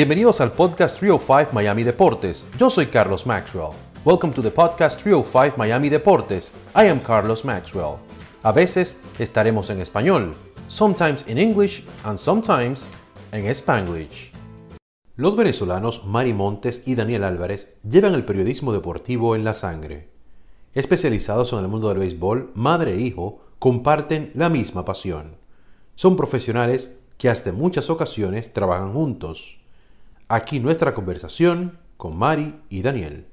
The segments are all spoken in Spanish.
Bienvenidos al podcast 305 Miami Deportes. Yo soy Carlos Maxwell. Welcome to the podcast 305 Miami Deportes. I am Carlos Maxwell. A veces estaremos en español, sometimes in English and sometimes en Spanglish. Los venezolanos Mari Montes y Daniel Álvarez llevan el periodismo deportivo en la sangre. Especializados en el mundo del béisbol, madre e hijo comparten la misma pasión. Son profesionales que hasta en muchas ocasiones trabajan juntos. Aquí nuestra conversación con Mari y Daniel.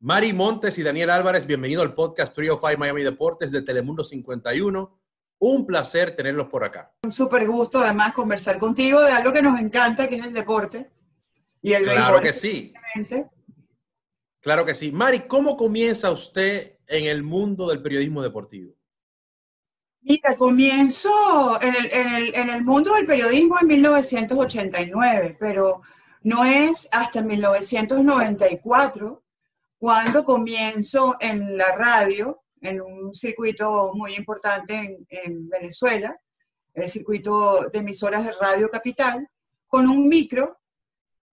Mari Montes y Daniel Álvarez, bienvenido al podcast 305 Miami Deportes de Telemundo 51. Un placer tenerlos por acá. Un súper gusto además conversar contigo de algo que nos encanta, que es el deporte. Y el claro que sí. Claro que sí. Mari, ¿cómo comienza usted en el mundo del periodismo deportivo? Mira, comienzo en el, en el, en el mundo del periodismo en 1989, pero no es hasta 1994 cuando comienzo en la radio, en un circuito muy importante en, Venezuela, el circuito de emisoras de Radio Capital, con un micro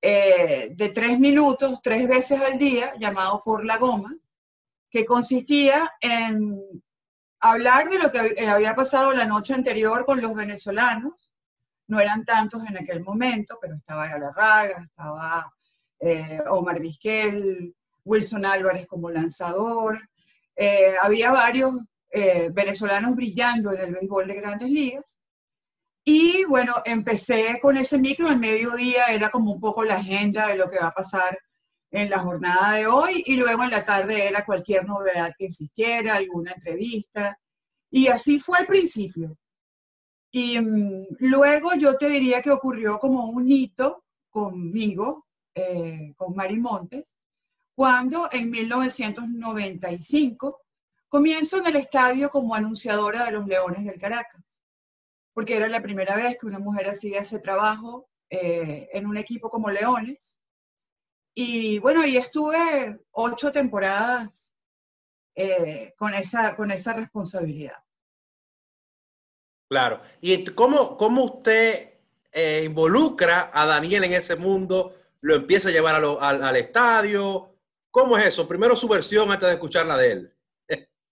eh, de tres minutos, tres veces al día, llamado Por la Goma, que consistía en hablar de lo que había pasado la noche anterior con los venezolanos, no eran tantos en aquel momento, pero estaba Galarraga, estaba eh, Omar Vizquel, Wilson Álvarez como lanzador, eh, había varios eh, venezolanos brillando en el béisbol de grandes ligas. Y bueno, empecé con ese micro, al mediodía era como un poco la agenda de lo que va a pasar en la jornada de hoy y luego en la tarde era cualquier novedad que existiera, alguna entrevista. Y así fue al principio. Y mm, luego yo te diría que ocurrió como un hito conmigo, eh, con Mari Montes, cuando en 1995 comienzo en el estadio como anunciadora de los Leones del Caracas, porque era la primera vez que una mujer hacía ese trabajo eh, en un equipo como Leones. Y bueno, y estuve ocho temporadas eh, con, esa, con esa responsabilidad. Claro. ¿Y cómo, cómo usted eh, involucra a Daniel en ese mundo? ¿Lo empieza a llevar al, estadio? ¿Cómo es eso? Primero su versión antes de escucharla de él.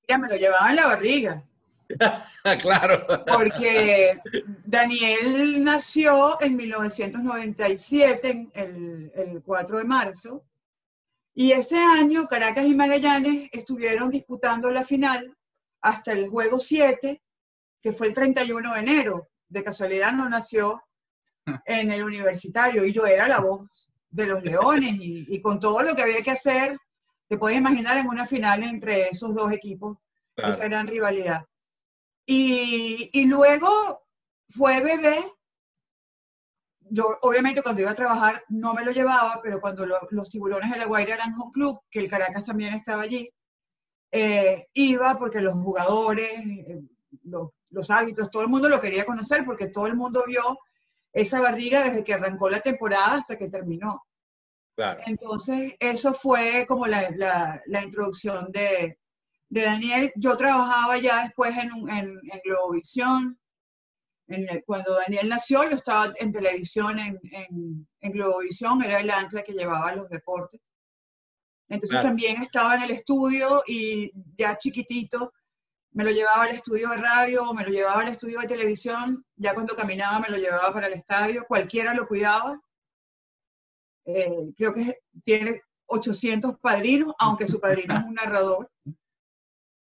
Ya me lo llevaba en la barriga. claro. Porque Daniel nació en 1997, el, el 4 de marzo, y ese año Caracas y Magallanes estuvieron disputando la final hasta el juego 7 que fue el 31 de enero. De casualidad no nació en el universitario y yo era la voz de los Leones y, con todo lo que había que hacer, te puedes imaginar en una final entre esos dos equipos, esa gran rivalidad. Y, y, luego fue bebé. Yo, obviamente, cuando iba a trabajar no me lo llevaba, pero cuando los tiburones de la Guaira eran home club, que el Caracas también estaba allí, eh, iba porque los jugadores, eh, los los hábitos, todo el mundo lo quería conocer porque todo el mundo vio esa barriga desde que arrancó la temporada hasta que terminó. Entonces, eso fue como la, la, introducción de, de, Daniel. Yo trabajaba ya después en, en, en Globovisión. En cuando Daniel nació, yo estaba en televisión en, en, Globovisión, era el ancla que llevaba los deportes. Entonces también estaba en el estudio y ya chiquitito me lo llevaba al estudio de radio, me lo llevaba al estudio de televisión, ya cuando caminaba me lo llevaba para el estadio, cualquiera lo cuidaba. Eh, creo que tiene 800 padrinos, aunque su padrino es un narrador.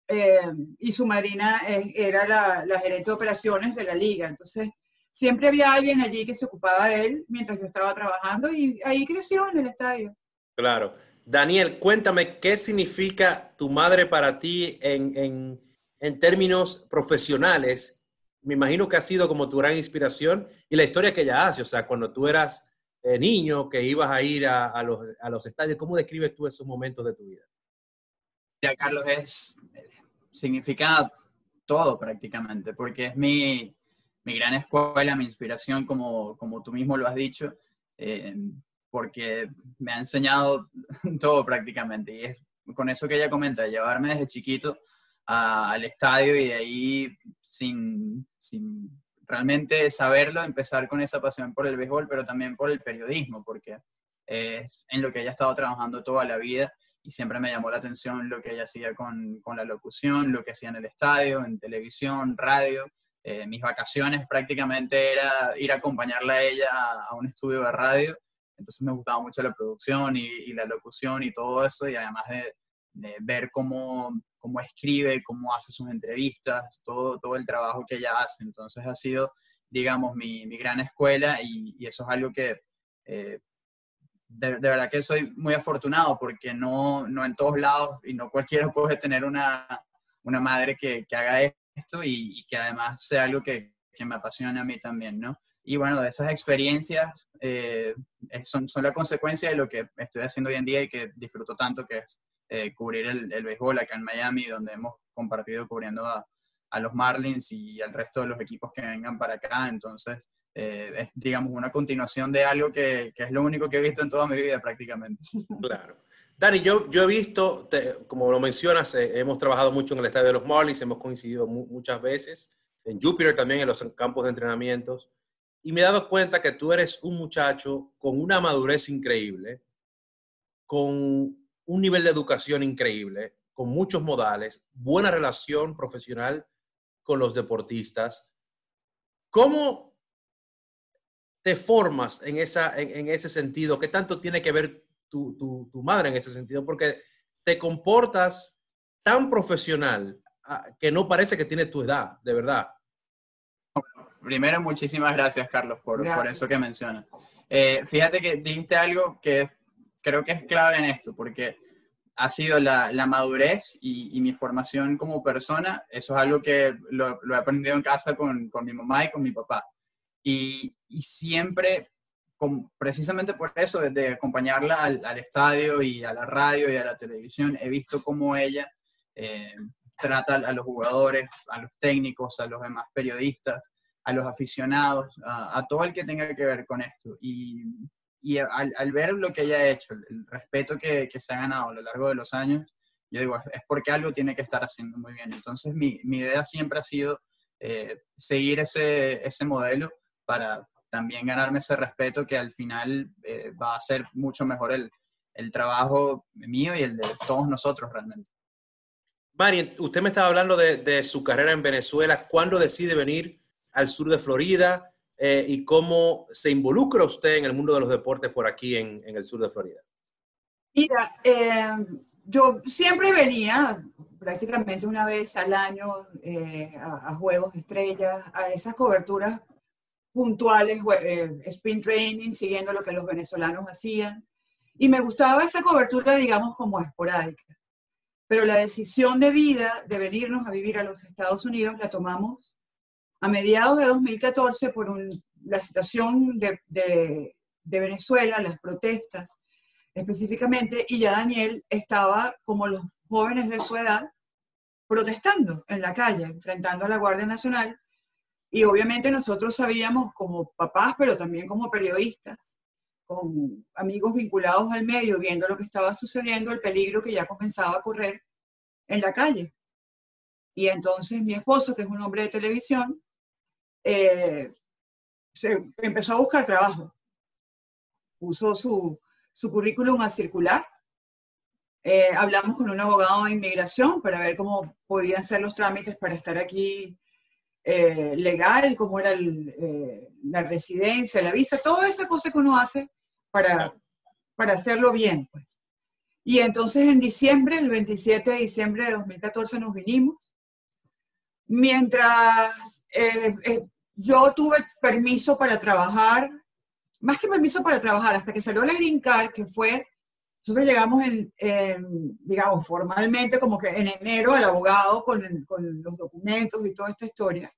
Eh, y su madrina era la, la, gerente de operaciones de la liga. Entonces, siempre había alguien allí que se ocupaba de él mientras yo estaba trabajando y ahí creció en el estadio. Claro. Daniel, cuéntame, ¿qué significa tu madre para ti en, en en términos profesionales, me imagino que ha sido como tu gran inspiración y la historia que ella hace, o sea, cuando tú eras eh, niño, que ibas a ir a, los, a, los, estadios, ¿cómo describes tú esos momentos de tu vida? Ya, Carlos, es, significa todo prácticamente, porque es mi, mi gran escuela, mi inspiración, como, como tú mismo lo has dicho, eh, porque me ha enseñado todo prácticamente. Y es con eso que ella comenta, llevarme desde chiquito al estadio y de ahí sin, sin realmente saberlo, empezar con esa pasión por el béisbol, pero también por el periodismo, porque es en lo que ella ha estado trabajando toda la vida y siempre me llamó la atención lo que ella hacía con, con la locución, lo que hacía en el estadio, en televisión, radio. Eh, mis vacaciones prácticamente era ir a acompañarla a ella a, un estudio de radio, entonces me gustaba mucho la producción y, la locución y todo eso, y además de, ver cómo, cómo, escribe, cómo hace sus entrevistas, todo, todo el trabajo que ella hace. Entonces ha sido, digamos, mi, mi gran escuela y, eso es algo que eh, de, verdad que soy muy afortunado porque no, no en todos lados y no cualquiera puede tener una, una madre que, que, haga esto y, que además sea algo que, que, me apasiona a mí también, ¿no? Y bueno, de esas experiencias eh, son, son la consecuencia de lo que estoy haciendo hoy en día y que disfruto tanto, que es eh, cubrir el, el béisbol acá en Miami, donde hemos compartido cubriendo a, a los Marlins y al resto de los equipos que vengan para acá. Entonces, eh, es, digamos, una continuación de algo que, que, es lo único que he visto en toda mi vida prácticamente. Claro. Dani, yo, yo he visto, como lo mencionas, eh, hemos trabajado mucho en el estadio de los Marlins, hemos coincidido muchas veces, en Jupiter también, en los campos de entrenamientos, y me he dado cuenta que tú eres un muchacho con una madurez increíble, con un nivel de educación increíble, con muchos modales, buena relación profesional con los deportistas. ¿Cómo te formas en, esa, en, ese sentido? ¿Qué tanto tiene que ver tu, tu, madre en ese sentido? Porque te comportas tan profesional ah, que no parece que tiene tu edad, de verdad. Primero, muchísimas gracias, Carlos, por, por eso que mencionas. Eh, fíjate que dijiste algo que creo que es clave en esto, porque ha sido la, la madurez y, y, mi formación como persona. Eso es algo que lo, lo he aprendido en casa con, con, mi mamá y con mi papá. Y, y siempre, con, precisamente por eso, desde acompañarla al, al, estadio y a la radio y a la televisión, he visto cómo ella eh, trata a los jugadores, a los técnicos, a los demás periodistas, a los aficionados, a, a todo el que tenga que ver con esto. Y y al, al, ver lo que ella ha hecho, el, respeto que, que, se ha ganado a lo largo de los años, yo digo, es porque algo tiene que estar haciendo muy bien. Entonces mi, mi idea siempre ha sido eh, seguir ese, ese modelo para también ganarme ese respeto que al final eh, va a ser mucho mejor el, el trabajo mío y el de todos nosotros realmente. Mari, usted me estaba hablando de, de, su carrera en Venezuela. ¿Cuándo decide venir al sur de Florida? Eh, y cómo se involucra usted en el mundo de los deportes por aquí en, en el sur de Florida. Mira, eh, yo siempre venía prácticamente una vez al año eh, a, a, Juegos Estrellas, a esas coberturas puntuales, eh, sprint training, siguiendo lo que los venezolanos hacían. Y me gustaba esa cobertura, digamos, como esporádica. Pero la decisión de vida de venirnos a vivir a los Estados Unidos la tomamos a mediados de 2014 por un, la situación de, de, Venezuela, las protestas específicamente, y ya Daniel estaba como los jóvenes de su edad protestando en la calle, enfrentando a la Guardia Nacional, y obviamente nosotros sabíamos como papás, pero también como periodistas, con amigos vinculados al medio, viendo lo que estaba sucediendo, el peligro que ya comenzaba a correr en la calle. Y entonces mi esposo, que es un hombre de televisión, eh, se empezó a buscar trabajo. Puso su, su currículum a circular. Eh, hablamos con un abogado de inmigración para ver cómo podían ser los trámites para estar aquí eh, legal, cómo era el, eh, la residencia, la visa, toda esa cosa que uno hace para, para hacerlo bien. Pues. Y entonces en diciembre, el 27 de diciembre de 2014 nos vinimos. Mientras eh, eh, yo tuve permiso para trabajar, más que permiso para trabajar, hasta que salió la Green Card, que fue, nosotros llegamos en, en digamos, formalmente como que en enero al abogado con, con, los documentos y toda esta historia.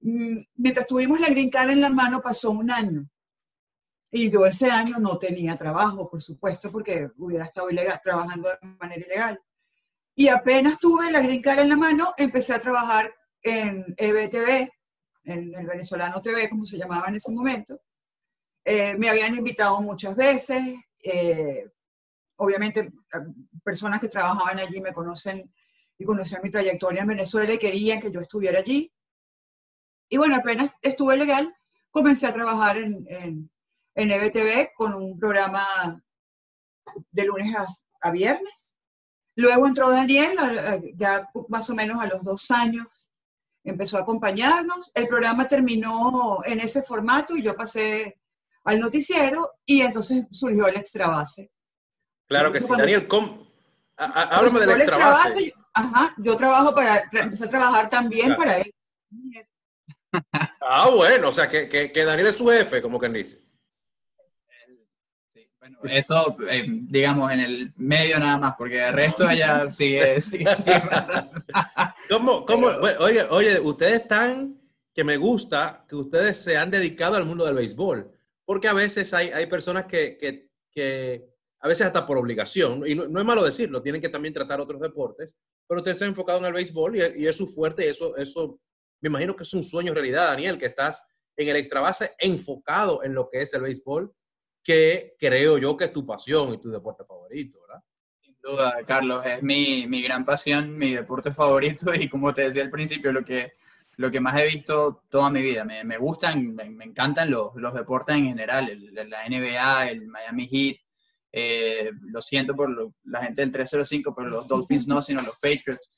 Mm, mientras tuvimos la Green Card en la mano pasó un año. Y yo ese año no tenía trabajo, por supuesto, porque hubiera estado ilegal, trabajando de manera ilegal. Y apenas tuve la Green Card en la mano, empecé a trabajar en EBTV, en el venezolano TV, como se llamaba en ese momento. Eh, me habían invitado muchas veces. Eh, obviamente, personas que trabajaban allí me conocen y conocían mi trayectoria en Venezuela y querían que yo estuviera allí. Y bueno, apenas estuve legal, comencé a trabajar en, en, en EBTV con un programa de lunes a, viernes. Luego entró Daniel, ya más o menos a los dos años, empezó a acompañarnos. El programa terminó en ese formato y yo pasé al noticiero y entonces surgió el extra base. Claro que sí. Daniel, ¿cómo? háblame del extra base. Ajá, yo trabajo para, empecé a trabajar también para él. Ah, bueno, o sea, que, que, Daniel es su jefe, como quien dice. Eso, eh, digamos, en el medio nada más, porque el resto ella sigue. sigue, ¿Cómo, cómo? oye, oye, ustedes están, que me gusta que ustedes se han dedicado al mundo del béisbol, porque a veces hay, hay personas que, que, que a veces hasta por obligación, y no, es malo decirlo, tienen que también tratar otros deportes, pero ustedes se han enfocado en el béisbol y, y es su fuerte, y eso, eso me imagino que es un sueño en realidad, Daniel, que estás en el extra base enfocado en lo que es el béisbol, que creo yo que es tu pasión y tu deporte favorito, ¿verdad? Sin duda, Carlos, es mi, mi gran pasión, mi deporte favorito y como te decía al principio, lo que, lo que más he visto toda mi vida. Me, me gustan, me, encantan los, los, deportes en general, la NBA, el Miami Heat. Eh, lo siento por la gente del 305, pero los Dolphins no, sino los Patriots.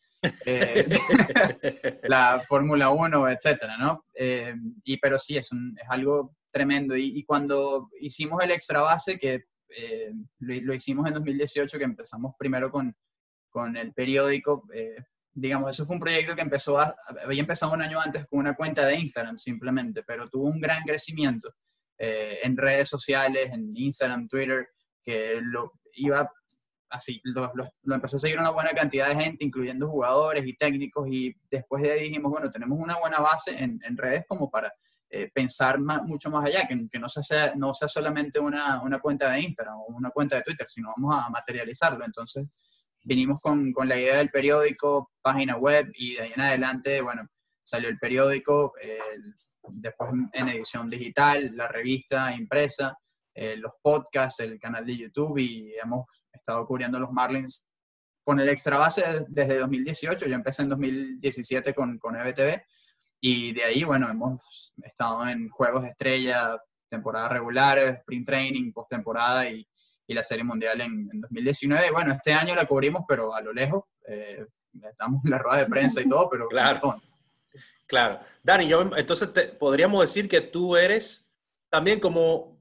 Eh, la Fórmula 1, etcétera, ¿no? Eh, y, pero sí, es, un, es algo tremendo. Y, cuando hicimos el extra base, que eh, lo, hicimos en 2018, que empezamos primero con, con el periódico, digamos, eso fue un proyecto que empezó, había empezado un año antes con una cuenta de Instagram simplemente, pero tuvo un gran crecimiento en redes sociales, en Instagram, Twitter, que lo iba así, lo, empezó a seguir una buena cantidad de gente, incluyendo jugadores y técnicos, y después de ahí dijimos, bueno, tenemos una buena base en redes como para eh, pensar más, mucho más allá, que, que no, sea, no sea solamente una, una, cuenta de Instagram o una cuenta de Twitter, sino vamos a materializarlo. Entonces, vinimos con, con la idea del periódico, página web, y de ahí en adelante, bueno, salió el periódico, después en edición digital, la revista impresa, eh, los podcasts, el canal de YouTube y hemos he estado cubriendo los Marlins con el extra base desde 2018. Yo empecé en 2017 con, con EBTV y de ahí, bueno, hemos estado en juegos de estrella, temporada regular, sprint training, postemporada y, y la Serie Mundial en, 2019. bueno, este año la cubrimos, pero a lo lejos. Eh, estamos en la rueda de prensa y todo, pero claro. Claro. Dani, yo, entonces podríamos decir que tú eres también como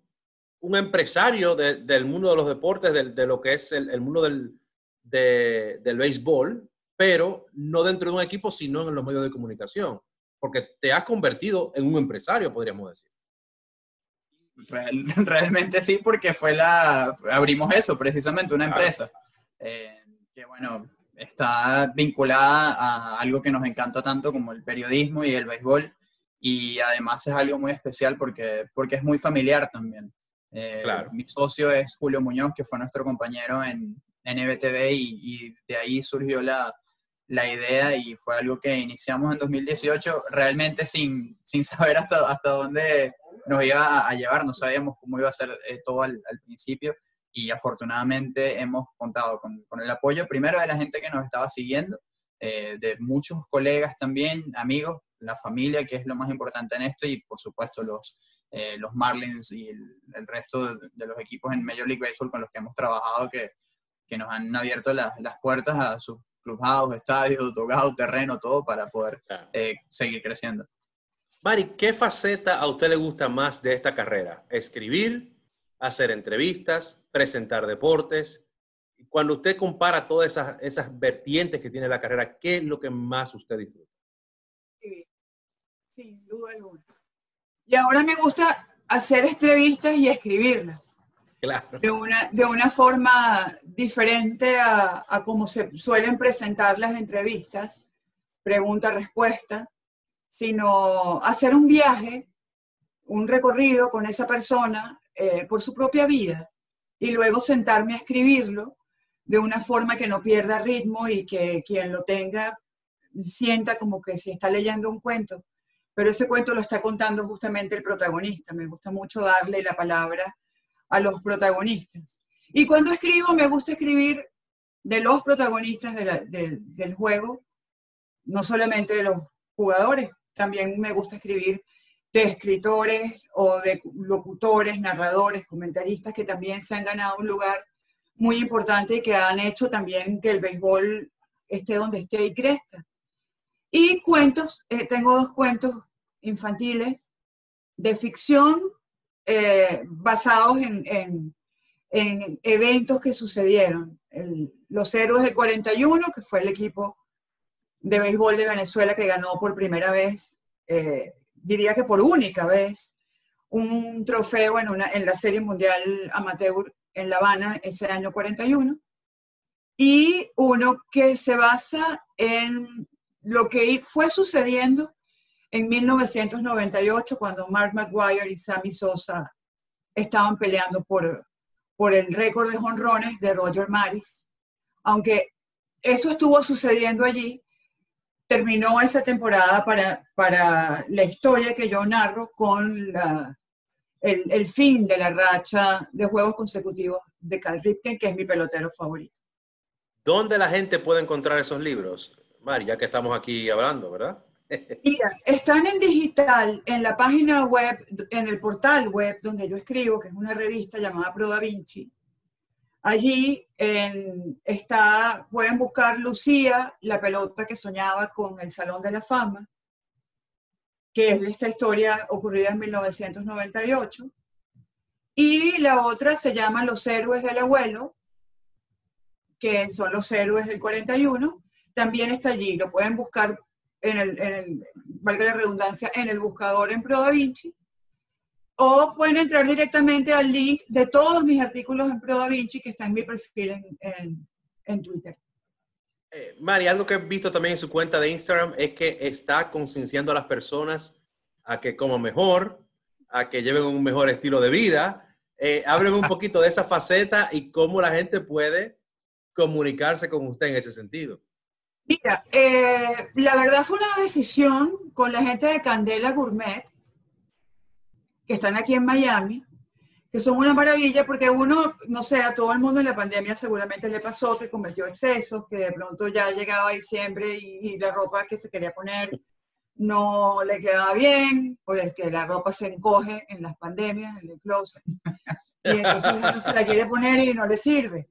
un empresario del mundo de los deportes, de, lo que es el, mundo del, del béisbol, pero no dentro de un equipo, sino en los medios de comunicación, porque te has convertido en un empresario, podríamos decir. realmente sí, porque fue la, abrimos eso, precisamente, una empresa, eh, que bueno, está vinculada a algo que nos encanta tanto como el periodismo y el béisbol, y además es algo muy especial porque, porque es muy familiar también. Eh, mi socio es Julio Muñoz, que fue nuestro compañero en, en EBTV y, de ahí surgió la, la, idea y fue algo que iniciamos en 2018 realmente sin, sin saber hasta, hasta dónde nos iba a, llevar, no sabíamos cómo iba a ser eh, todo al, principio y afortunadamente hemos contado con, con, el apoyo primero de la gente que nos estaba siguiendo, eh, de muchos colegas también, amigos, la familia, que es lo más importante en esto y por supuesto los eh, los Marlins y el, resto de, los equipos en Major League Baseball con los que hemos trabajado que, que nos han abierto las puertas a sus clubhouse, estadios, togados, terreno, todo para poder eh, seguir creciendo. Mari, ¿qué faceta a usted le gusta más de esta carrera? ¿Escribir, hacer entrevistas, presentar deportes? Cuando usted compara todas esas, esas vertientes que tiene la carrera, ¿qué es lo que más usted disfruta? Sí, sin duda alguna. Y ahora me gusta hacer entrevistas y escribirlas. De una, de una forma diferente a, a cómo se suelen presentar las entrevistas, pregunta-respuesta, sino hacer un viaje, un recorrido con esa persona eh, por su propia vida y luego sentarme a escribirlo de una forma que no pierda ritmo y que quien lo tenga sienta como que si está leyendo un cuento pero ese cuento lo está contando justamente el protagonista. Me gusta mucho darle la palabra a los protagonistas. Y cuando escribo, me gusta escribir de los protagonistas del juego, no solamente de los jugadores, también me gusta escribir de escritores o de locutores, narradores, comentaristas que también se han ganado un lugar muy importante y que han hecho también que el béisbol esté donde esté y crezca. Y cuentos, eh, tengo dos cuentos infantiles de ficción eh, basados en, en, en, eventos que sucedieron. los Héroes del 41, que fue el equipo de béisbol de Venezuela que ganó por primera vez, eh, diría que por única vez, un trofeo en, una, en la Serie Mundial Amateur en La Habana ese año 41. Y uno que se basa en lo que fue sucediendo en 1998 cuando Mark McGuire y Sammy Sosa estaban peleando por, por el récord de jonrones de Roger Maris. Aunque eso estuvo sucediendo allí, terminó esa temporada para, para la historia que yo narro con el, el, fin de la racha de juegos consecutivos de Cal Ripken, que es mi pelotero favorito. ¿Dónde la gente puede encontrar esos libros? Mari, ya que estamos aquí hablando, ¿verdad? Están en digital en la página web, en el portal web donde yo escribo, que es una revista llamada Pro Da Vinci. Allí está, pueden buscar Lucía, la pelota que soñaba con el Salón de la Fama, que es esta historia ocurrida en 1998. Y la otra se llama Los héroes del abuelo, que son los héroes del 41. También está allí, lo pueden buscar en el, valga la redundancia, en el buscador en Pro Vinci, o pueden entrar directamente al link de todos mis artículos en Pro Vinci que está en mi perfil en, en, Twitter. Eh, Mari, algo que he visto también en su cuenta de Instagram es que está concienciando a las personas a que coman mejor, a que lleven un mejor estilo de vida. Eh, hábleme un poquito de esa faceta y cómo la gente puede comunicarse con usted en ese sentido. Mira, eh, la verdad fue una decisión con la gente de Candela Gourmet, que están aquí en Miami, que son una maravilla porque uno, no sé, a todo el mundo en la pandemia seguramente le pasó que cometió excesos, que de pronto ya llegaba diciembre y, la ropa que se quería poner no le quedaba bien, porque la ropa se encoge en las pandemias, en el closet. Y entonces uno se la quiere poner y no le sirve.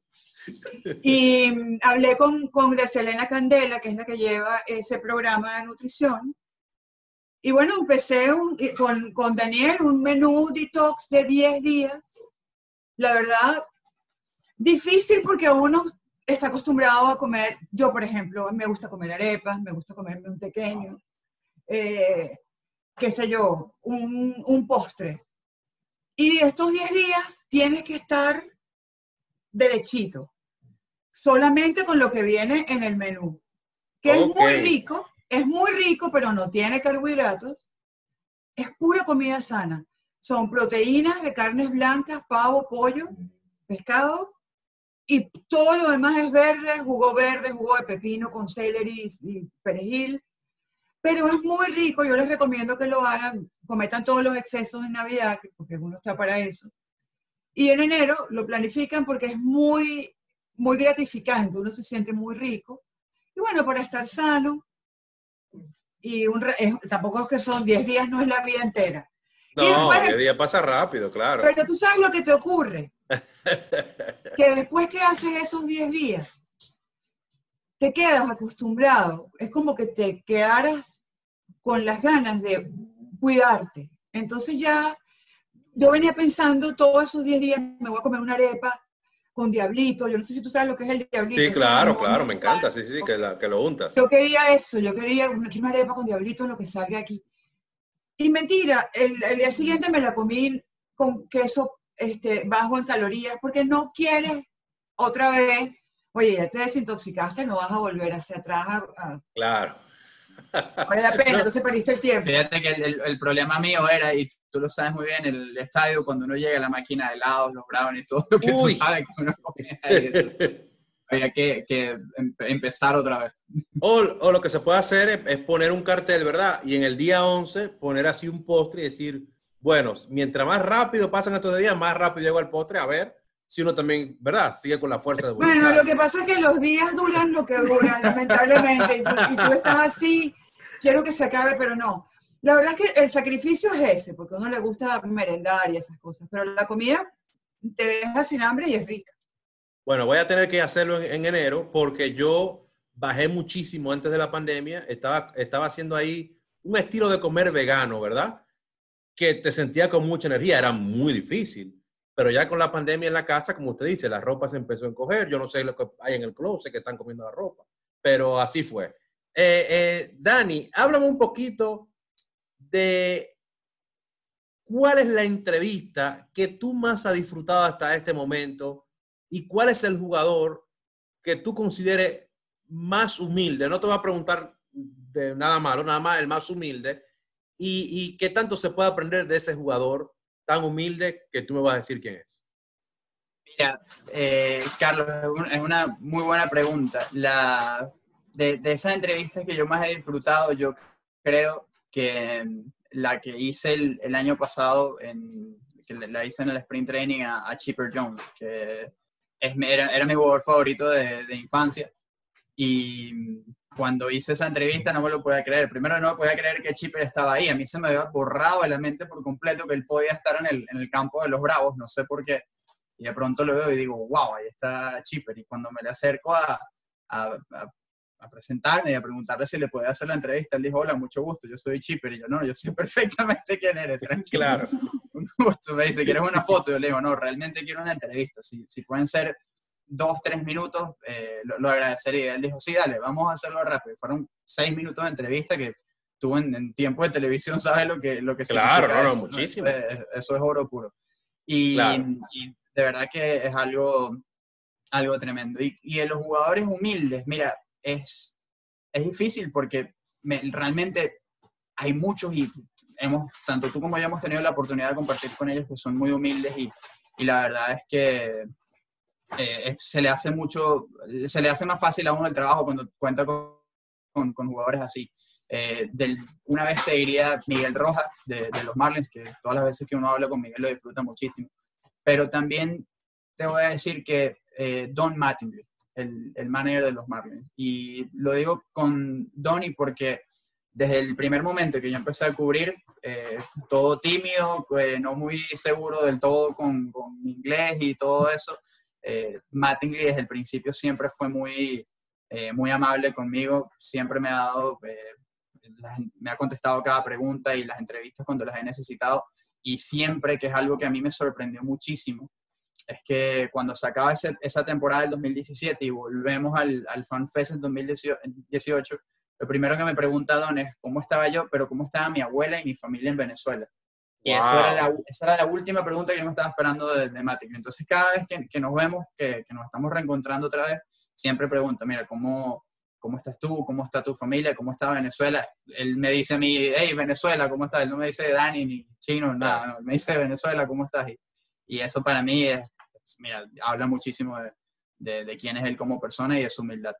Y mm, hablé con, con Graciela Candela, que es la que lleva ese programa de nutrición. Y bueno, empecé con, con Daniel un menú detox de 10 días. La verdad, difícil porque uno está acostumbrado a comer, yo por ejemplo, me gusta comer arepas, me gusta comerme un pequeño, eh, qué sé yo, un, un postre. Y estos 10 días tienes que estar derechito solamente con lo que viene en el menú, que es muy rico, es muy rico, pero no tiene carbohidratos, es pura comida sana. Son proteínas de carnes blancas, pavo, pollo, pescado, y todo lo demás es verde, jugo verde, jugo de pepino con celery y perejil. Pero es muy rico, yo les recomiendo que lo hagan, cometan todos los excesos en Navidad, porque uno está para eso. Y en enero lo planifican porque es muy muy gratificante, uno se siente muy rico. Y bueno, para estar sano, y un, tampoco es que son 10 días, no es la vida entera. No, 10 días pasa rápido, claro. Pero tú sabes lo que te ocurre. que después que haces esos 10 días, te quedas acostumbrado. Es como que te quedaras con las ganas de cuidarte. Entonces ya, yo venía pensando todos esos 10 días, me voy a comer una arepa, con diablito. Yo no sé si tú sabes lo que es el diablito. Sí, claro, claro, me encanta. Sí, sí, sí, que, la, que, lo untas. Yo quería eso, yo quería una arepa con diablito, lo que salga aquí. Y mentira, el, el, día siguiente me la comí con queso este, bajo en calorías, porque no quieres otra vez, oye, ya te desintoxicaste, no vas a volver hacia atrás. A, Claro. Vale la pena, entonces perdiste el tiempo. Fíjate que el, el, problema mío era, y tú lo sabes muy bien, el estadio, cuando uno llega a la máquina de helados, los brownies, todo lo que tú sabes que uno comía Había que, que em, empezar otra vez. O, o, lo que se puede hacer es, es, poner un cartel, ¿verdad? Y en el día 11 poner así un postre y decir, bueno, mientras más rápido pasan estos días, más rápido llego al postre, a ver si uno también, ¿verdad? Sigue con la fuerza de voluntad. Bueno, lo que pasa es que los días duran lo que duran, lamentablemente. Y tú, y tú estás así, quiero que se acabe, pero no. La verdad es que el sacrificio es ese, porque a uno le gusta merendar y esas cosas, pero la comida te deja sin hambre y es rica. Bueno, voy a tener que hacerlo en, enero porque yo bajé muchísimo antes de la pandemia. Estaba, estaba haciendo ahí un estilo de comer vegano, ¿verdad? Que te sentía con mucha energía. Era muy difícil. Pero ya con la pandemia en la casa, como usted dice, la ropa se empezó a encoger. Yo no sé lo que hay en el closet que están comiendo la ropa. Pero así fue. Eh, eh, Dani, háblame un poquito de cuál es la entrevista que tú más has disfrutado hasta este momento y cuál es el jugador que tú consideres más humilde. No te voy a preguntar de nada malo, nada más el más humilde. Y, qué tanto se puede aprender de ese jugador tan humilde que tú me vas a decir quién es. Mira, eh, Carlos, es una muy buena pregunta. La, de, de esas entrevistas que yo más he disfrutado, yo creo que la que hice el, año pasado, en, que la hice en el sprint training a, a Chipper Jones, que era, mi jugador favorito de, infancia. Y cuando hice esa entrevista no me lo podía creer. Primero no podía creer que Chipper estaba ahí. A mí se me había borrado de la mente por completo que él podía estar en el, en el campo de los Bravos, no sé por qué. Y de pronto lo veo y digo, wow, ahí está Chipper. Y cuando me le acerco a, a, a presentarme y a preguntarle si le podía hacer la entrevista. Él dijo, hola, mucho gusto, yo soy Chipper. Y yo, no, yo sé perfectamente quién eres, tranquilo. Claro. Un gusto. Me dice, ¿quieres una foto? Yo le digo, no, realmente quiero una entrevista. Si, si pueden ser dos, tres minutos, eh, lo, agradecería. Él dijo, sí, dale, vamos a hacerlo rápido. Fueron seis minutos de entrevista que tuvo en, tiempo de televisión, ¿sabes lo que, lo que Claro, no, no, muchísimo. Eso, es oro puro. Y, y, de verdad que es algo, algo tremendo. Y, y en los jugadores humildes, mira, es, es difícil porque realmente hay muchos y hemos, tanto tú como yo hemos tenido la oportunidad de compartir con ellos que son muy humildes y, y la verdad es que eh, se le hace mucho, se le hace más fácil a uno el trabajo cuando cuenta con, con, jugadores así. Eh, una vez te diría Miguel Rojas de, de, los Marlins, que todas las veces que uno habla con Miguel lo disfruta muchísimo. Pero también te voy a decir que eh, Don Mattingly, el, el, manager de los Marlins. Y lo digo con Donny porque desde el primer momento que yo empecé a cubrir, eh, todo tímido, pues, no muy seguro del todo con, con inglés y todo eso, eh, Mattingly desde el principio siempre fue muy, eh, muy amable conmigo, siempre me ha dado, eh, me ha contestado cada pregunta y las entrevistas cuando las he necesitado y siempre, que es algo que a mí me sorprendió muchísimo, es que cuando se acaba esa temporada del 2017 y volvemos al, al FanFest en 2018, lo primero que me pregunta Don es cómo estaba yo, pero cómo estaba mi abuela y mi familia en Venezuela. Y era la, esa era la última pregunta que yo me estaba esperando de, de Matic. Entonces, cada vez que, que nos vemos, que, que, nos estamos reencontrando otra vez, siempre pregunta, mira, ¿cómo, ¿cómo estás tú? ¿Cómo está tu familia? ¿Cómo está Venezuela? Él me dice a mí, hey, Venezuela, ¿cómo estás? Él no me dice Dani ni chino, nada, me dice Venezuela, ¿cómo estás? Y, y eso para mí es, mira, habla muchísimo de, de, quién es él como persona y de su humildad.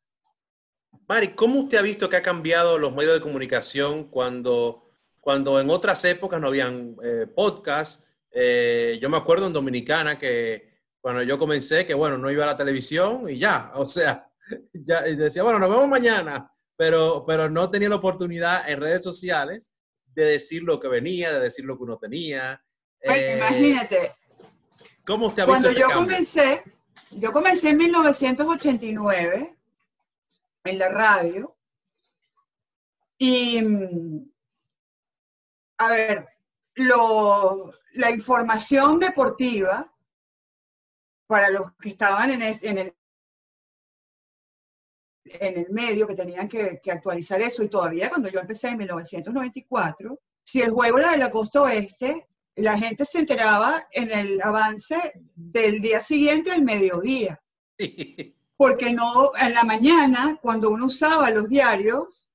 Mari, ¿cómo usted ha visto que ha cambiado los medios de comunicación cuando, cuando en otras épocas no habían eh, podcasts? Eh, yo me acuerdo en Dominicana que cuando yo comencé, que bueno, no iba a la televisión y ya, o sea, ya decía, bueno, nos vemos mañana, pero, pero no tenía la oportunidad en redes sociales de decir lo que venía, de decir lo que uno tenía. Eh, imagínate, ¿Cómo usted ha Cuando este yo comencé, yo comencé en 1989 en la radio y, a ver, lo, la información deportiva para los que estaban en, en, el, en el medio, que tenían que, que, actualizar eso, y todavía cuando yo empecé en 1994, si el juego era de la costa oeste, la gente se enteraba en el avance del día siguiente al mediodía. Porque no, en la mañana, cuando uno usaba los diarios,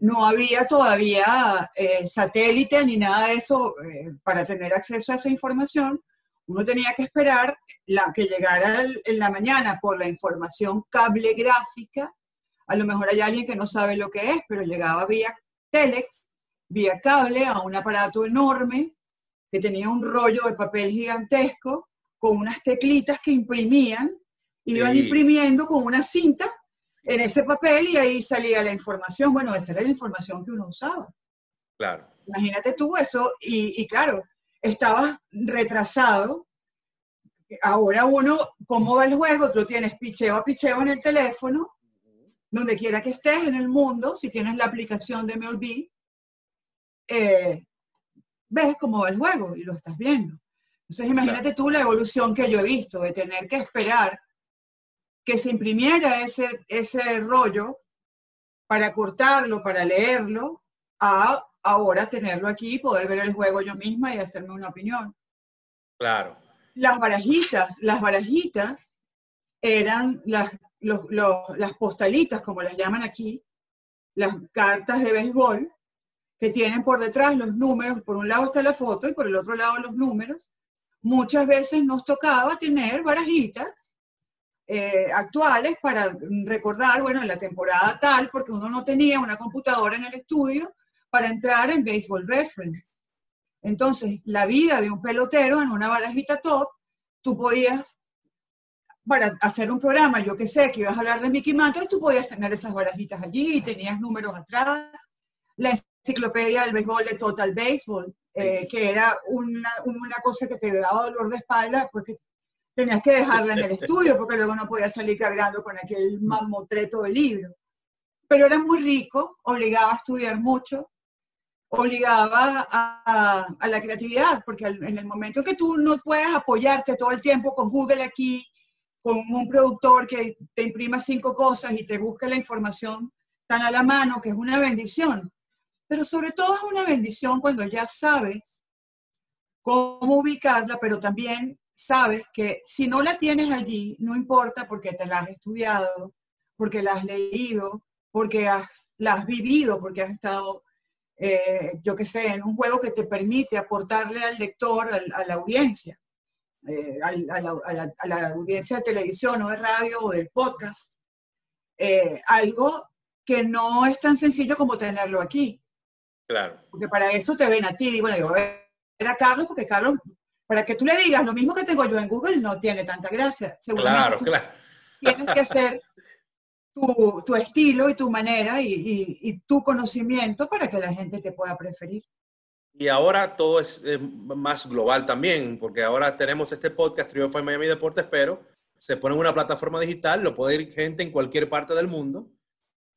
no había todavía eh, satélite ni nada de eso eh, para tener acceso a esa información. Uno tenía que esperar la, que llegara en la mañana por la información cable gráfica. A lo mejor hay alguien que no sabe lo que es, pero llegaba vía telex, vía cable, a un aparato enorme que tenía un rollo de papel gigantesco con unas teclitas que imprimían, iban imprimiendo con una cinta en ese papel y ahí salía la información. Bueno, esa era la información que uno usaba. Claro. Imagínate tú eso, y, y claro, estabas retrasado. Ahora uno, ¿cómo va el juego? Tú tienes picheo a picheo en el teléfono, donde quiera que estés en el mundo, si tienes la aplicación de MLB, eh, ves cómo va el juego y lo estás viendo. Entonces imagínate tú la evolución que yo he visto de tener que esperar que se imprimiera ese, ese rollo para cortarlo, para leerlo, a ahora tenerlo aquí y poder ver el juego yo misma y hacerme una opinión. Claro. Las barajitas, las barajitas eran las, las postalitas, como las llaman aquí, las cartas de béisbol, que tienen por detrás los números, por un lado está la foto y por el otro lado los números. Muchas veces nos tocaba tener barajitas eh, actuales para recordar, bueno, en la temporada tal, porque uno no tenía una computadora en el estudio para entrar en Baseball Reference. Entonces, la vida de un pelotero en una barajita top, tú podías, para hacer un programa, yo que sé, que ibas a hablar de Mickey Mantle, tú podías tener esas barajitas allí, tenías números atrás, la enciclopedia del béisbol de Total Baseball, eh, que era una, una, cosa que te daba dolor de espalda, pues que tenías que dejarla en el estudio, porque luego no podías salir cargando con aquel mamotreto de libro. Pero era muy rico, obligaba a estudiar mucho, obligaba a, a, la creatividad, porque en el momento que tú no puedes apoyarte todo el tiempo con Google aquí, con un productor que te imprima cinco cosas y te busque la información tan a la mano, que es una bendición. Pero sobre todo es una bendición cuando ya sabes cómo ubicarla, pero también sabes que si no la tienes allí, no importa porque te la has estudiado, porque la has leído, porque has, la has vivido, porque has estado eh, yo qué sé, en un juego que te permite aportarle al lector, a la audiencia, eh, a, la, audiencia de televisión o de radio o del podcast, eh, algo que no es tan sencillo como tenerlo aquí. Claro. Porque para eso te ven a ti, y bueno, yo voy a ver a Carlos, porque Carlos, para que tú le digas lo mismo que tengo yo en Google, no tiene tanta gracia. Claro, claro. Tienes que ser tu, tu estilo y tu manera y, y, tu conocimiento para que la gente te pueda preferir. Y ahora todo es más global también, porque ahora tenemos este podcast Trio Fue Miami Deportes, pero se pone en una plataforma digital, lo puede ir gente en cualquier parte del mundo.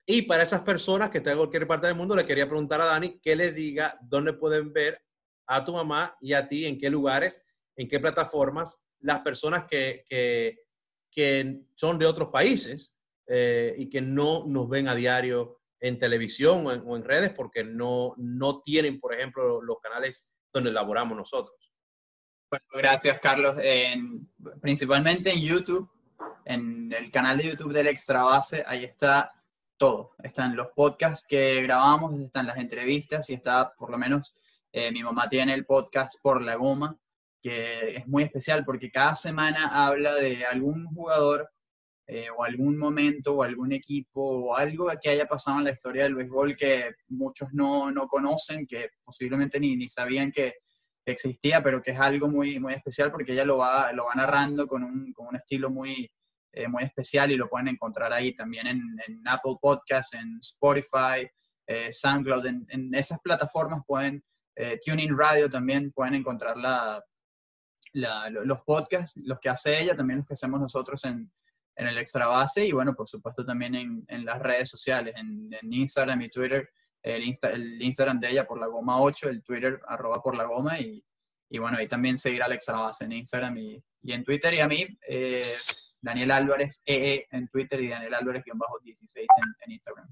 Y para esas personas que están en cualquier parte del mundo, le quería preguntar a Dani que le diga dónde pueden ver a tu mamá y a ti, en qué lugares, en qué plataformas, las personas que, que, que son de otros países eh, y que no nos ven a diario en televisión o en, redes porque no, no tienen, por ejemplo, los canales donde elaboramos nosotros. Bueno, gracias, Carlos. principalmente en YouTube, en el canal de YouTube del Extra Base, ahí está todo. Están los podcasts que grabamos, están las entrevistas y está, por lo menos, eh, mi mamá tiene el podcast Por la Goma, que es muy especial porque cada semana habla de algún jugador eh, o algún momento o algún equipo o algo que haya pasado en la historia del béisbol que muchos no, no conocen, que posiblemente ni, ni sabían que existía, pero que es algo muy, muy especial porque ella lo va, lo va narrando con un, con un estilo muy, eh, muy especial y lo pueden encontrar ahí también en, en Apple Podcasts, en Spotify, eh, SoundCloud, en, esas plataformas pueden, Tuning Radio también pueden encontrar la, la, los podcasts, los que hace ella, también los que hacemos nosotros en, en el extra base y bueno, por supuesto también en, en las redes sociales, en, en, Instagram y Twitter, el, Insta, el Instagram de ella por la goma 8, el Twitter arroba por la goma y, y bueno, ahí también seguir al extra base en Instagram y, y en Twitter y a mí, eh, Daniel Álvarez EE en Twitter y Daniel Álvarez-16 en, en Instagram.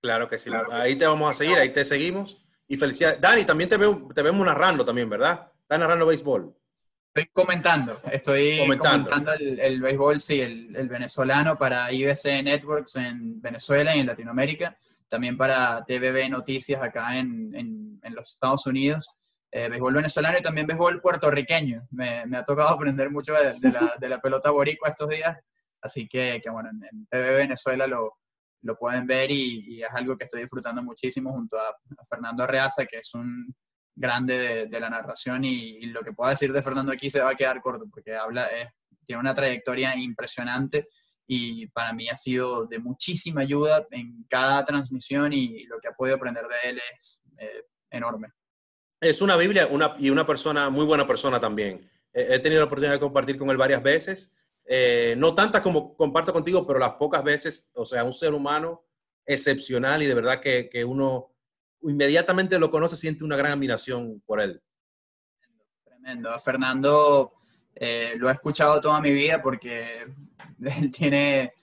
Claro que sí, ahí te vamos a seguir, ahí te seguimos y felicidades. Dani, también te, veo, te vemos narrando también, ¿verdad? Estás narrando béisbol. Estoy comentando, estoy comentando, el, el, béisbol, sí, el, el, venezolano para IBC Networks en Venezuela y en Latinoamérica, también para TVB Noticias acá en, en, en los Estados Unidos, eh, béisbol venezolano y también béisbol puertorriqueño. Me, me ha tocado aprender mucho de, de, la, de, la, pelota boricua estos días, así que, que bueno, en, TVB Venezuela lo, lo pueden ver y, y, es algo que estoy disfrutando muchísimo junto a, a Fernando Arreaza, que es un grande de, la narración y, lo que pueda decir de Fernando aquí se va a quedar corto porque habla, tiene una trayectoria impresionante y para mí ha sido de muchísima ayuda en cada transmisión y lo que ha podido aprender de él es eh, enorme. Es una Biblia una, y una persona, muy buena persona también. he tenido la oportunidad de compartir con él varias veces. Eh, no tantas como comparto contigo, pero las pocas veces, o sea, un ser humano excepcional y de verdad que, que uno inmediatamente lo conoce, siente una gran admiración por él. Tremendo. Fernando eh, lo he escuchado toda mi vida porque él tiene,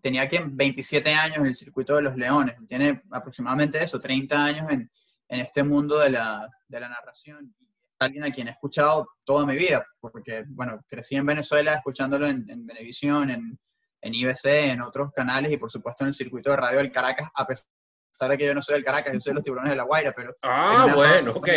tenía que 27 años en el circuito de los leones, tiene aproximadamente eso, 30 años en, en este mundo de la, de la narración. alguien a quien he escuchado toda mi vida, porque, bueno, crecí en Venezuela escuchándolo en, en Venevisión, en, en IBC, en otros canales y, por supuesto, en el circuito de radio del Caracas, a pesar de que yo no soy del Caracas, yo soy de los tiburones de la Guaira, pero... Ah, bueno, ok.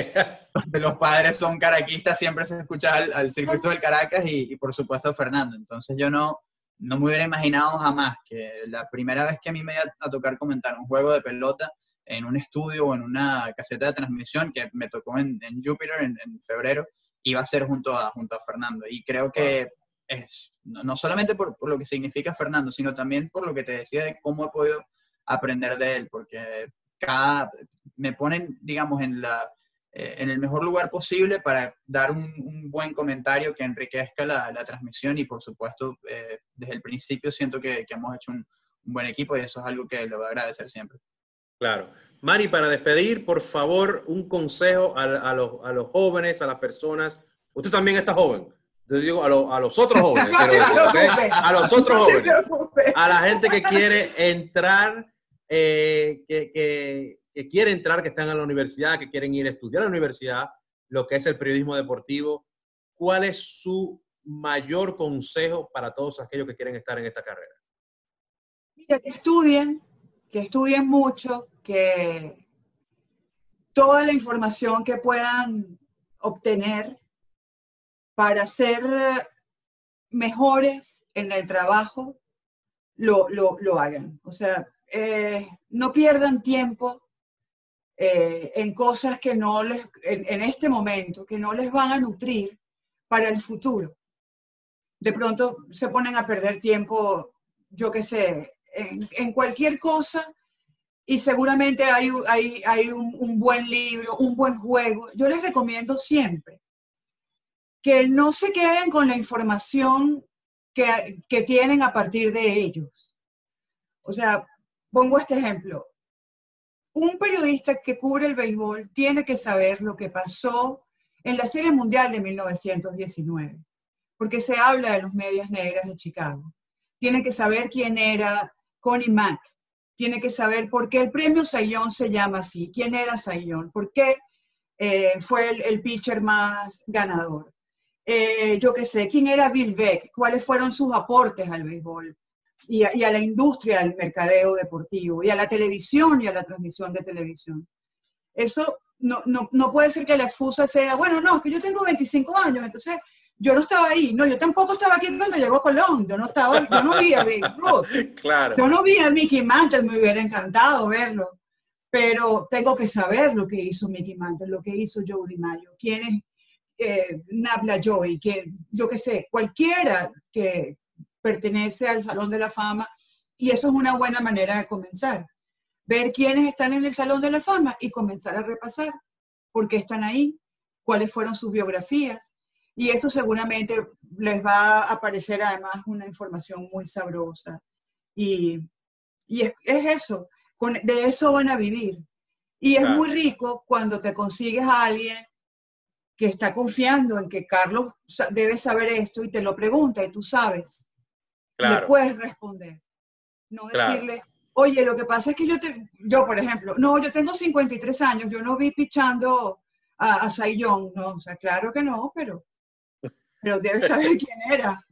De los padres son caraquistas, siempre se escucha al, circuito del Caracas y, por supuesto, Fernando. Entonces yo no, no me hubiera imaginado jamás que la primera vez que a mí me iba a tocar comentar un juego de pelota en un estudio o en una caseta de transmisión que me tocó en, en Jupiter en, febrero, iba a ser junto a, junto a Fernando. Y creo que es, no, solamente por, por, lo que significa Fernando, sino también por lo que te decía de cómo he podido aprender de él, porque cada, me ponen, digamos, en, la, eh, en el mejor lugar posible para dar un, buen comentario que enriquezca la, la transmisión y, por supuesto, eh, desde el principio siento que, que hemos hecho un, un, buen equipo y eso es algo que le voy a agradecer siempre. Claro. Mari, para despedir, por favor, un consejo a, a, los, a los jóvenes, a las personas. Usted también está joven. Yo digo a, a los otros jóvenes. A los otros jóvenes. A la gente que quiere entrar eh, que, que, quiere entrar, que están en la universidad, que quieren ir a estudiar a la universidad, lo que es el periodismo deportivo, ¿cuál es su mayor consejo para todos aquellos que quieren estar en esta carrera? Mira, que estudien, que estudien mucho, que toda la información que puedan obtener para ser mejores en el trabajo, lo, lo, lo hagan. O sea, eh, no pierdan tiempo eh, en cosas que no les, en, este momento, que no les van a nutrir para el futuro. De pronto se ponen a perder tiempo, yo qué sé, en, cualquier cosa y seguramente hay, hay, hay un, buen libro, un buen juego. Yo les recomiendo siempre que no se queden con la información que, que tienen a partir de ellos. O sea, Pongo este ejemplo. Un periodista que cubre el béisbol tiene que saber lo que pasó en la Serie Mundial de 1919, porque se habla de los medias negras de Chicago. Tiene que saber quién era Connie Mack. Tiene que saber por qué el premio Sayón se llama así. ¿Quién era Sayón? ¿Por qué eh, fue el, pitcher más ganador? Eh, yo qué sé, ¿quién era Bill Beck? ¿Cuáles fueron sus aportes al béisbol? y a, la industria del mercadeo deportivo, y a la televisión y a la transmisión de televisión. Eso no, no, no puede ser que la excusa sea, bueno, no, es que yo tengo 25 años, entonces yo no estaba ahí. No, yo tampoco estaba aquí cuando llegó Colón. Yo no estaba, yo no vi a Big Ruth. Claro. Yo no vi a Mickey Mantle, me hubiera encantado verlo. Pero tengo que saber lo que hizo Mickey Mantle, lo que hizo Joe DiMaggio, quién es eh, Nabla Joy, que yo qué sé, cualquiera que, pertenece al Salón de la Fama y eso es una buena manera de comenzar. Ver quiénes están en el Salón de la Fama y comenzar a repasar por qué están ahí, cuáles fueron sus biografías. Y eso seguramente les va a aparecer además una información muy sabrosa. Y, y es, eso, con, de eso van a vivir. Y es muy rico cuando te consigues a alguien que está confiando en que Carlos debe saber esto y te lo pregunta y tú sabes le puedes responder. No decirle, oye, lo que pasa es que yo, te, yo, por ejemplo, no, yo tengo 53 años, yo no vi pichando a, a Sayón, no, o sea, claro que no, pero, pero debes saber quién era.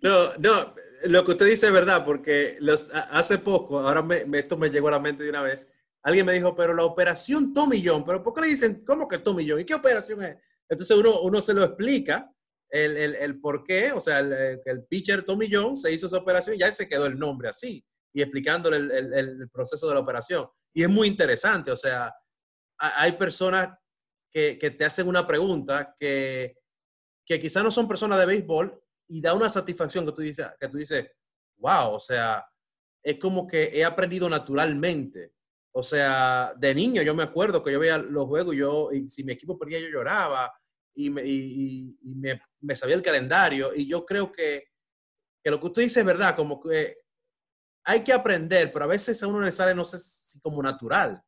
No, no, lo que usted dice es verdad, porque los, hace poco, ahora me, esto me llegó a la mente de una vez, alguien me dijo, pero la operación Tommy John, pero ¿por qué le dicen, cómo que Tommy John? ¿Y qué operación es? Entonces uno, uno se lo explica el, el, el por qué, o sea, el, pitcher Tommy John se hizo esa operación y ya se quedó el nombre así, y explicándole el, el, proceso de la operación. Y es muy interesante, o sea, hay personas que, que te hacen una pregunta que, que quizás no son personas de béisbol y da una satisfacción que tú dices, que tú dices, wow, o sea, es como que he aprendido naturalmente O sea, de niño yo me acuerdo que yo veía los juegos y yo, si mi equipo perdía, yo lloraba y me, y, me, me, sabía el calendario. Y yo creo que, que, lo que usted dice es verdad, como que hay que aprender, pero a veces a uno le sale, no sé si como natural,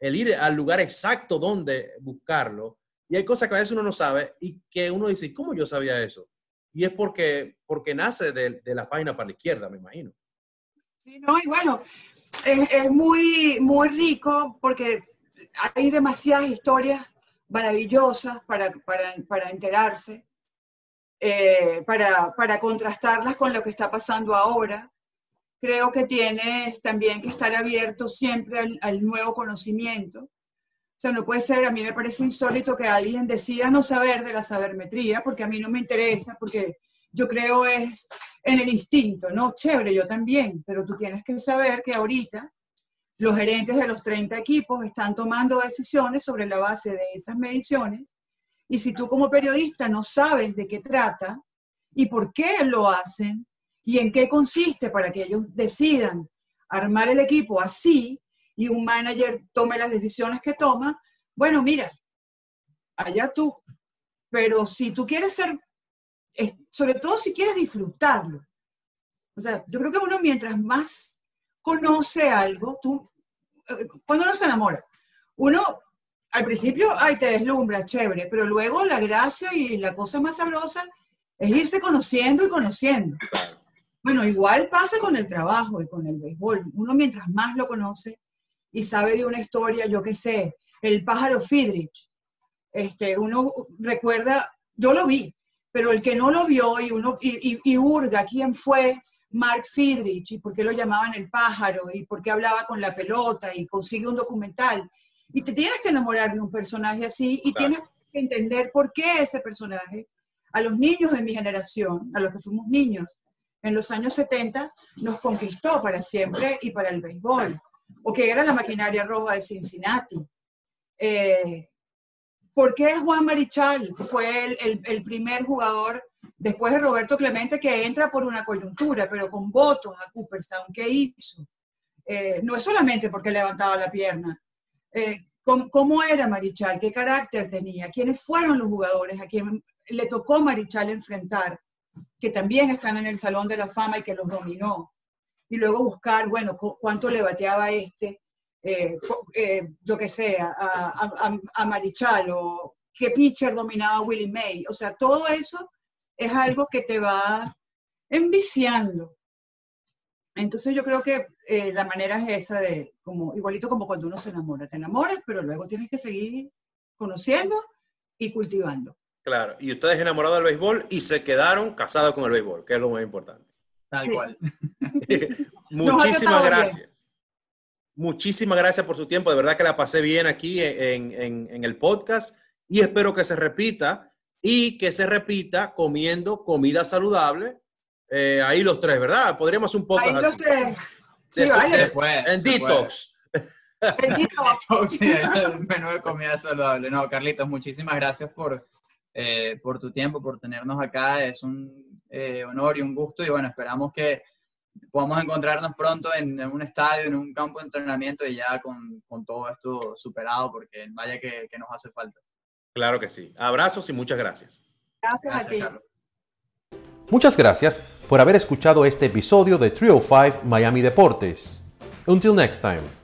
el ir al lugar exacto donde buscarlo. Y hay cosas que a veces uno no sabe y que uno dice, ¿cómo yo sabía eso? Y es porque, porque nace de, de la página para la izquierda, me imagino. Sí, no, y bueno, es, muy, muy rico porque hay demasiadas historias maravillosas para, para, para enterarse, eh, para, para, contrastarlas con lo que está pasando ahora. Creo que tienes también que estar abierto siempre al, al, nuevo conocimiento. O sea, no puede ser, a mí me parece insólito que alguien decida no saber de la sabermetría, porque a mí no me interesa, porque yo creo es en el instinto, ¿no? Chévere, yo también, pero tú tienes que saber que ahorita los gerentes de los 30 equipos están tomando decisiones sobre la base de esas mediciones y si tú como periodista no sabes de qué trata y por qué lo hacen y en qué consiste para que ellos decidan armar el equipo así y un manager tome las decisiones que toma, bueno, mira, allá tú. Pero si tú quieres ser sobre todo si quieres disfrutarlo. O sea, yo creo que uno mientras más conoce algo, tú, eh, cuando uno se enamora, uno al principio, ay, te deslumbra, chévere, pero luego la gracia y la cosa más sabrosa es irse conociendo y conociendo. Bueno, igual pasa con el trabajo y con el béisbol. Uno mientras más lo conoce y sabe de una historia, yo qué sé, el pájaro Friedrich, este, uno recuerda, yo lo vi, pero el que no lo vio y, uno, y, y, hurga quién fue Mark Friedrich y por qué lo llamaban el pájaro y por qué hablaba con la pelota y consigue un documental. Y te tienes que enamorar de un personaje así y tienes que entender por qué ese personaje, a los niños de mi generación, a los que fuimos niños en los años 70, nos conquistó para siempre y para el béisbol, o que era la maquinaria roja de Cincinnati. Eh, ¿Por qué Juan Marichal fue el, primer jugador después de Roberto Clemente que entra por una coyuntura, pero con votos a Cooperstown? ¿Qué hizo? Eh, no es solamente porque levantaba la pierna. Eh, ¿cómo, era Marichal? ¿Qué carácter tenía? ¿Quiénes fueron los jugadores a quien le tocó Marichal enfrentar? Que también están en el Salón de la Fama y que los dominó. Y luego buscar, bueno, cuánto le bateaba este, eh, eh, yo que sé, a, a, Marichal o qué pitcher dominaba Willie May. O sea, todo eso es algo que te va enviciando. Entonces yo creo que eh, la manera es esa de, como, igualito como cuando uno se enamora, te enamoras, pero luego tienes que seguir conociendo y cultivando. Claro, y ustedes enamorados del béisbol y se quedaron casados con el béisbol, que es lo más importante. Tal cual. Muchísimas gracias. Muchísimas gracias por su tiempo. De verdad que la pasé bien aquí en, el podcast y espero que se repita y que se repita comiendo comida saludable. Eh, ahí los tres, ¿verdad? Podríamos un poco. Ahí los tres. Sí, en detox. En detox. sí, el menú de comida saludable. No, Carlitos, muchísimas gracias por, eh, por tu tiempo, por tenernos acá. Es un eh, honor y un gusto y bueno, esperamos que podamos encontrarnos pronto en, un estadio, en un campo de entrenamiento y ya con, con todo esto superado, porque vaya que, que, nos hace falta. Claro que sí. Abrazos y muchas gracias. Gracias, a ti. Muchas gracias por haber escuchado este episodio de Trio 5 Miami Deportes. Until next time.